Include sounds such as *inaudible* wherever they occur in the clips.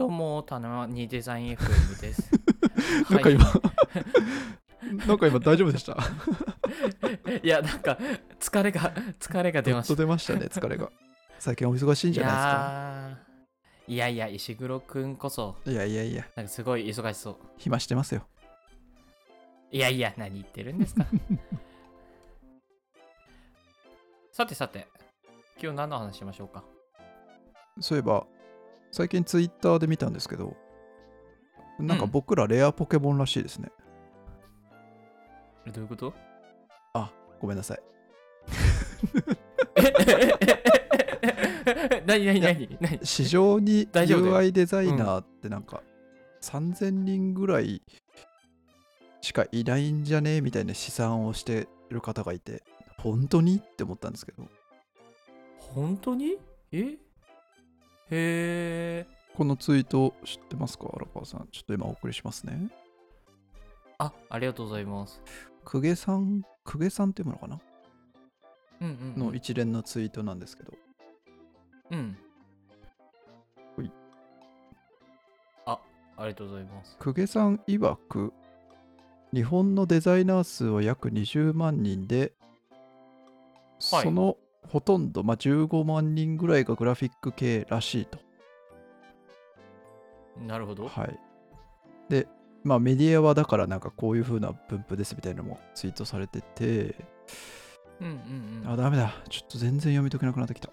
どうも、たまにデザイン FM です。*laughs* なんか今、なんか今大丈夫でした？*laughs* いや、なんか、疲れが、疲れが出ました。と出ましたね、疲れが。最近お忙しいんいじゃないやーいやいや、石黒くんこそ、ですかいやいやいや、なんかすごい忙しそう。暇してますよ。いやいや、何言ってるんですか？*laughs* さてさて、今日何の話しましょうか？そういえば、最近ツイッターで見たんですけど、なんかうん僕らレアポケモンらしいですね。どういうこと？ごめんなさい。何何何何市場に UI デザイナーってなんか3000人ぐらいしかいないんじゃねえみたいな試算をしてる方がいて、本当にって思ったんですけど、本当にえへえ。このツイート知ってますか？荒川さん。ちょっと今お送りしますね。あ、ありがとうございます。公家さん、公家さんっていうのかな？うんうん、うん。の一連のツイートなんですけど、うん。ほいあ、ありがとうございます。公家さん曰く、日本のデザイナー数は約20万人で、はいそのほとんど、まあ、15万人ぐらいがグラフィック系らしいと。なるほど。はい。で、まあメディアはだからなんかこういう風な分布ですみたいなのもツイートされてて、うんうんうん。あ、ダメだ。ちょっと全然読み解けなくなってきた。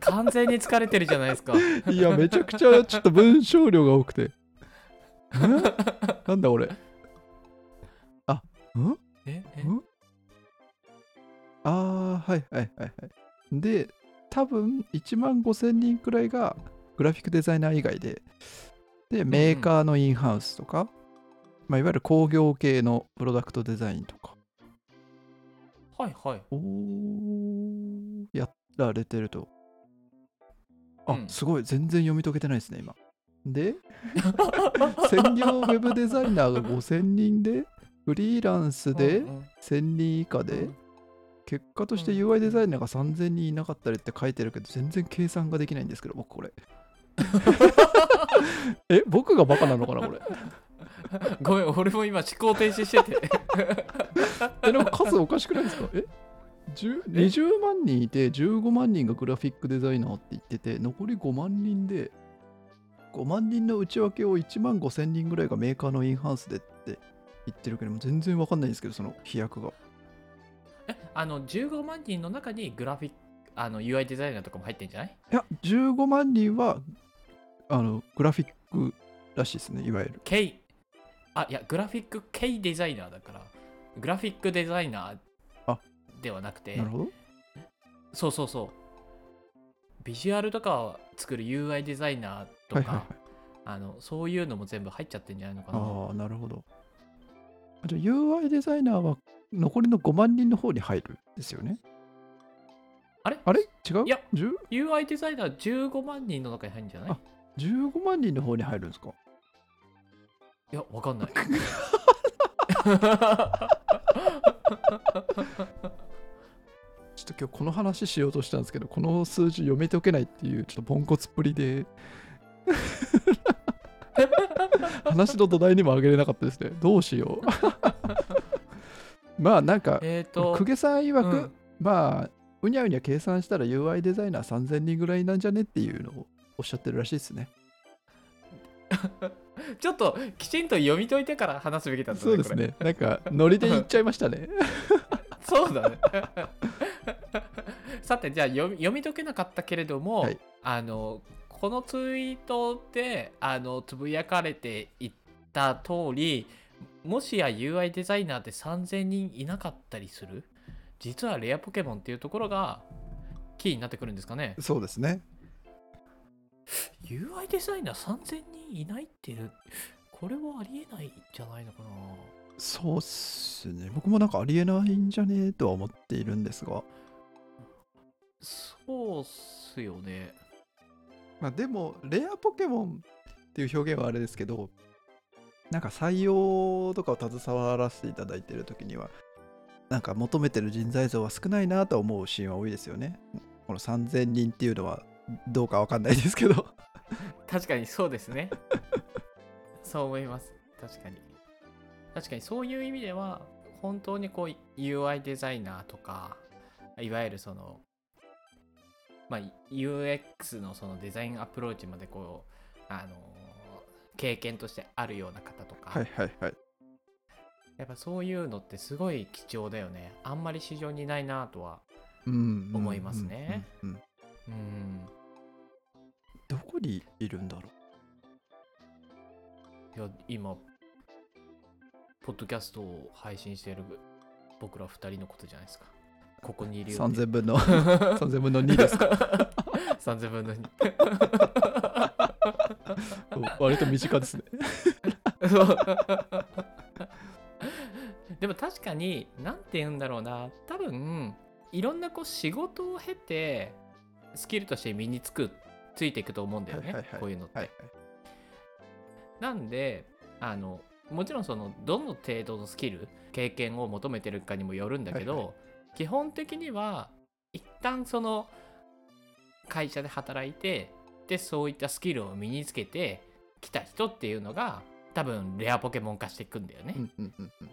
完全に疲れてるじゃないですか。いや、めちゃくちゃちょっと文章量が多くて。*laughs* ん？なんだ俺。あ、ん？ええ？ん？あー、はいはいはいはい。で、多分1万5000人くらいがグラフィックデザイナー以外で、で、メーカーのインハウスとか、まあ、いわゆる工業系のプロダクトデザインとかはいはい。をやられてると。あ、うんすごい、全然読み解けてないですね、今。で、*laughs* 専業ウェブデザイナーが5000人で、フリーランスでうんうん1000人以下で、うん結果としてうん UI デザイナーが3000人いなかったりって書いてるけど、全然計算ができないんですけど、僕これ。*laughs* え、僕がバカなのかな、これ。ごめん、俺も今思考停止してて。え、なんか数おかしくないですか？え？10 20万人いて15万人がグラフィックデザイナーって言ってて残り5万人で5万人の内訳を1万5千人ぐらいがメーカーのインハウスでって言ってるけども全然わかんないんですけどその飛躍がえあの、15万人の中にグラフィック、あの、UI デザイナーとかも入ってんじゃない？いや15万人はあのグラフィックらしいですねいわゆる。K、あ、いや、グラフィック K デザイナーだから、グラフィックデザイナーあではなくてな、るほど。そうそうそう。ビジュアルとかを作る UI デザイナーとか、はいはいはい。あのそういうのも全部入っちゃってんじゃないのかな。ああなるほど。あじゃあ UI デザイナーは残りの5万人の方に入るんですよね？あれ？あれ？違う？いや。10 UI デザイナー15万人の中に入るんじゃない？あ15万人の方に入るんですか？いや、わかんない。*laughs* ちょっと今日この話しようとしたんですけど、この数字読み解けないっていうちょっとポンコツっぷりで、*laughs* 話の土台にも上げれなかったですね。どうしよう。まあなんか、えっと公、家さん曰く、うんまあ、うにゃうにゃ計算したら UI デザイナー3000人ぐらいなんじゃねっていうのをおっしゃってるらしいですね。*laughs* ちょっときちんと読み解いてから話すべきだったそうですね。なんか、ノリで言っちゃいましたね。*laughs* そうだね。*laughs* さて、じゃあ読み読み解けなかったけれども、はいあのこのツイートであのつぶやかれていった通り、もしや UI デザイナーって3000人いなかったりする？実はレアポケモンっていうところがキーになってくるんですかね？そうですね。UI デザイナー3000人いないっていうこれはありえないんじゃないのかな？そうっすね。僕もなんかありえないんじゃねえとは思っているんですが。そうっすよねまあでも、レアポケモンっていう表現はあれですけど、なんか採用とかを携わらせていただいてるときには、なんか求めてる人材像は少ないなと思うシーンは多いですよね。この3000人っていうのはどうかわかんないですけど。確かにそうですね。そう思います。確かに。確かにそういう意味では本当にこう UI デザイナーとかいわゆるそのまあ UX のそのデザインアプローチまでこうあの経験としてあるような方とか、はいはいはい。やっぱそういうのってすごい貴重だよね。あんまり市場にないなとはうん思いますね。うんどこにいるんだろいや今ポッドキャストを配信している僕ら二人のことじゃないですか。ここにいうるよって3000分の *laughs* 3000分の2ですか？3000分の2そう割と身近ですね。でも確かに何て言うんだろうな。多分いろんなこう仕事を経てスキルとして身につくついていくと思うんだよね、はいはいはい。こういうのって、はいなんであのもちろんそのどの程度のスキル経験を求めてるかにもよるんだけど、はいは基本的には一旦その会社で働いてでそういったスキルを身につけてきた人っていうのが多分レアポケモン化していくんだよね、うんうんうんうん。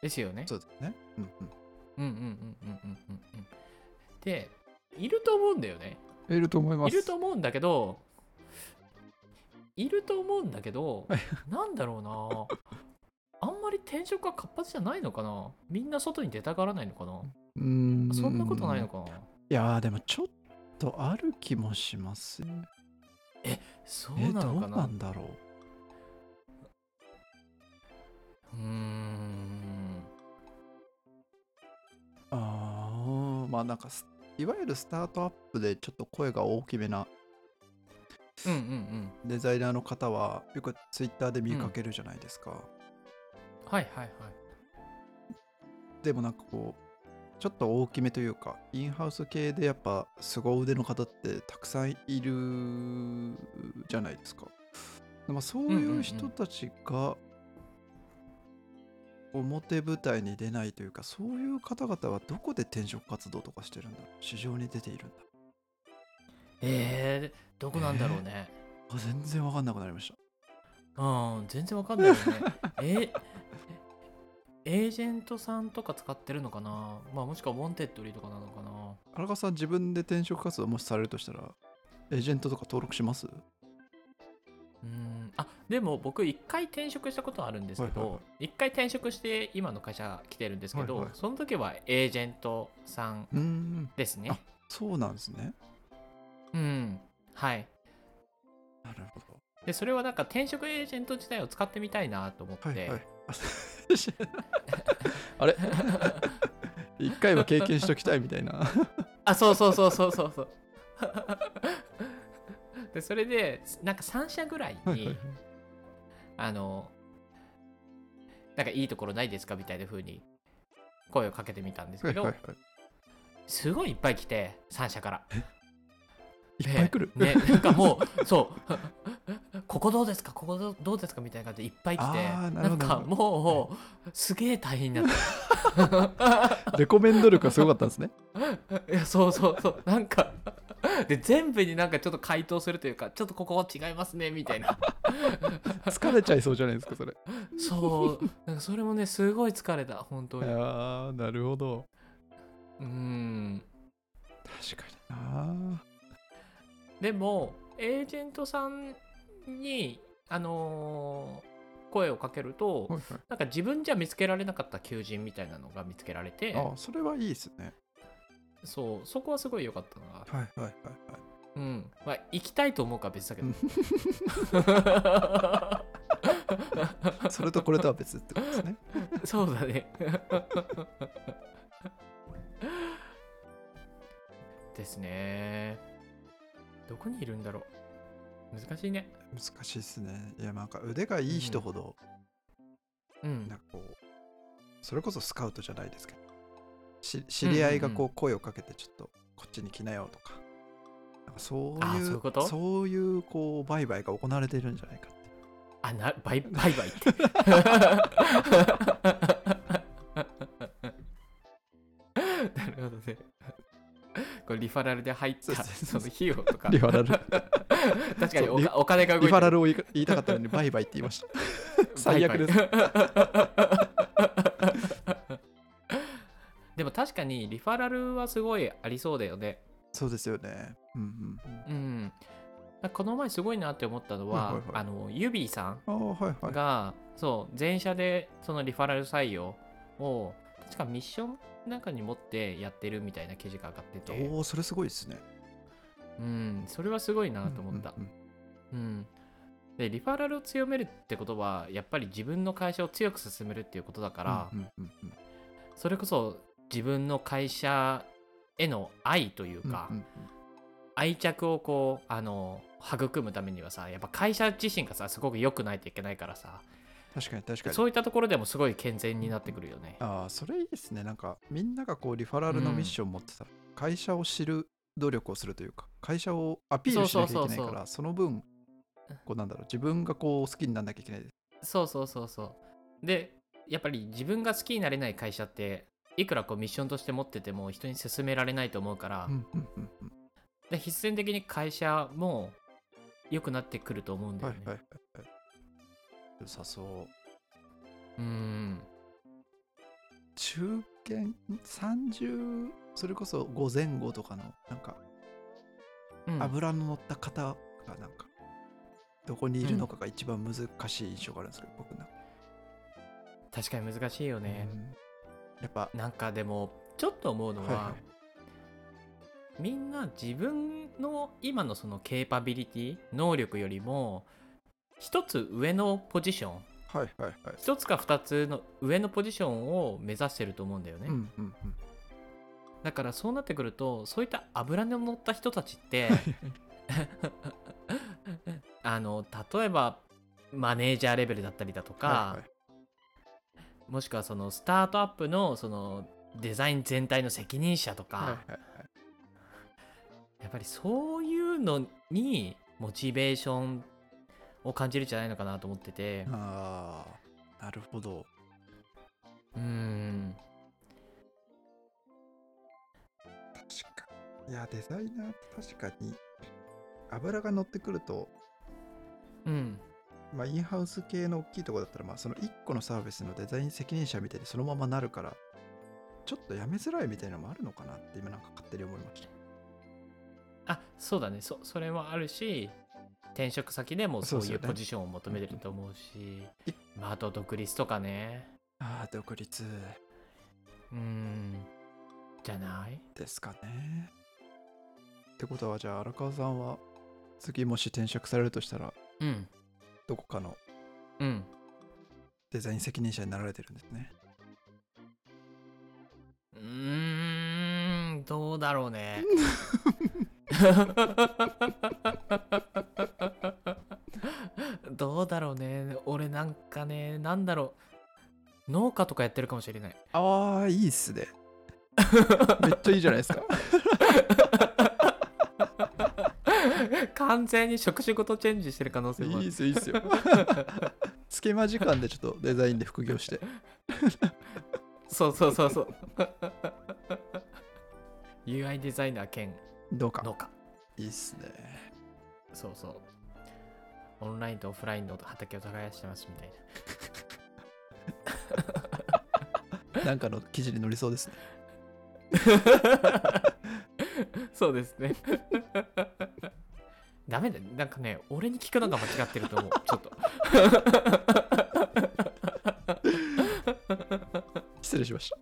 ですよね。そうですね。うんうん。うんうんうんうんうんうんうん。でいると思うんだよね。いると思います。いると思うんだけどいると思うんだけどはい *laughs* なんだろうな。あんまり転職が活発じゃないのかな。みんな外に出たがらないのかな。うーん。そんなことないのかな。いやーでもちょっとある気もしますそうえどうなのかな？なんだろう？うーん。ああまあなんかすいわゆるスタートアップでちょっと声が大きめなうんうんうん。デザイナーの方はよくツイッターで見かけるじゃないですか、はいはいはい。でもなんかこうちょっと大きめというかインハウス系でやっぱ凄腕の方ってたくさんいるじゃないですか。でもそういう人たちが表舞台に出ないというかそういう方々はどこで転職活動とかしてるんだろう？市場に出ているんだ。えー、どこなんだろうね、あ全然わかんなくなりました。うん全然わかんないよね。えエージェントさんとか使ってるのかな？まあもしくは Wantedly とかなのかな？荒川さん自分で転職活動もしされるとしたらエージェントとか登録します？うん。あでも僕一回転職したことあるんですけはいはいはど一回転職して今の会社来てるんですけど、はいはい。その時はエージェントさん。ですね。あそうなんですね。うん。はい。なるほど。でそれはなんか転職エージェント自体を使ってみたいなと思って、はいはい。*laughs* あれ？一回は経験しときたいみたいな。あそうそうそうそうそうそう。*laughs* でそれでなんか3社ぐらいにあのなんかいいところないですか？みたいな風に声をかけてみたんですけど。すごいいっぱい来て3社から。いっぱい来る？ねなんかもうそうここどうですか？ここどうですか？みたいな感じでいっぱい来てなんかもうすげえ大変になった *laughs* レコメンド力がすごかったんですね。*laughs* いやそうそうそう。なんかで全部になんかちょっと回答するというかちょっとここ違いますねみたいな。*laughs* 疲れちゃいそうじゃないですか、それ。いそう。なんかそれもねすごい疲れた本当やにー、なるほど。うん。確かにな。でもエージェントさんにあのー声をかけるとはいなんか自分じゃ見つけられなかった求人みたいなのが見つけられてはい。あ、それはいいですね。そうそこはすごい良かったなはいはいはいうんまあ行きたいと思うかは別だけどはい。*laughs* それとこれとは別ってことですね。*laughs* そうだねですねどこにいるんだろう難しいね。難しいですね。いや、なんか腕がいい人ほど、うん。なんかこう、それこそスカウトじゃないですけど、し知り合いがこう声をかけて、ちょっとこっちに来なよとか、なんかそうあいう、そういうこと？そういうこう、売買が行われているんじゃないかって。あなバイ *laughs* バイバイって。*laughs* なるほどね。これリフファラルで入ったその費用とか。リファラル。*laughs* 確かにお金が動いてるリファラルを言いたかったのに、*laughs* バイバイって言いました。*laughs* 最悪です。でも確かにリファラルはすごいありそうだよねそうですよね。うんうんうん。うんこの前すごいなって思ったのは、はいはいはいあのユビーさんああ、はいはい。が、そう全社でそのリファラル採用を確かミッションなんかに持ってやってるみたいな記事が上がってておお、それすごいですね。うん。それはすごいなと思った。うんうんうん。でリファラルを強めるってことはやっぱり自分の会社を強く進めるっていうことだから、うんうんうんうん。それこそ自分の会社への愛というか、うんうん愛着をこうあの育むためにはさやっぱ会社自身がさすごく良くないといけないからさ確かに確かに。そういったところでもすごい健全になってくるよね。ああ、それいいですね。なんか、みんながこう、リファラルのミッションを持ってたら、会社を知る努力をするというか、会社をアピールしなきゃいけないから、その分、こうなんだろう、自分がこう好きにならなきゃいけないです。そうそうそうそう。でやっぱり自分が好きになれない会社っていくらこうミッションとして持ってても人に勧められないと思うから、うんうんうんうんで必然的に会社も良くなってくると思うんだよね。はいはいはいはい。良さそう。うん中堅？30それこそ5前後とかのなんかうん。油の乗った方がなんかどこにいるのかが一番難しい印象があるんですけど、僕なんか確かに難しいよね。うん。やっぱなんかでもちょっと思うのは、はいはい。みんな自分の今のそのケーパビリティ能力よりも一つ上のポジションはいはいはい。一つか二つの上のポジションを目指してると思うんだよね、うんうんうんだからそうなってくるとそういった油の乗った人たちって *laughs* あの例えばマネージャーレベルだったりだとか、はいはいもしくはそのスタートアップのそのデザイン全体の責任者とか、はいはいはい。やっぱりそういうのにモチベーションを感じるんじゃないのかなと思ってて。ああなるほど。うーんいやデザイナーって確かに油が乗ってくるとうん。まあインハウス系の大きいところだったらまあその1個のサービスのデザイン責任者みたいにそのままなるからちょっとやめづらいみたいなのもあるのかなって今なんか勝手に思いました。あそうだね。そそれもあるし転職先でもそういうポジションを求めてると思うしいまあ、あと独立とかね。ああ独立。うーん。じゃない？ですかねってことはじゃあ荒川さんは次もし転職されるとしたらうん。どこかのうん。デザイン責任者になられてるんですね。うーんどうだろうね。どうだろうね。俺なんかねなんだろう。農家とかやってるかもしれない。ああいいっすね。*laughs* めっちゃいいじゃないですか完全に職種ごとチェンジしてる可能性もある。いいっすよいいっすよ。*laughs* 隙間時間でちょっとデザインで副業して。そうそうそうそう。*laughs* UI デザイナー兼。どうか農家。いいっすね。そうそう。オンラインとオフラインの畑を耕してますみたいな。*laughs* なんかの記事に載りそうですね。そうですね。ダメだよ。なんかね、俺に聞くのが間違ってると思う。*laughs* ちょっと。失礼しました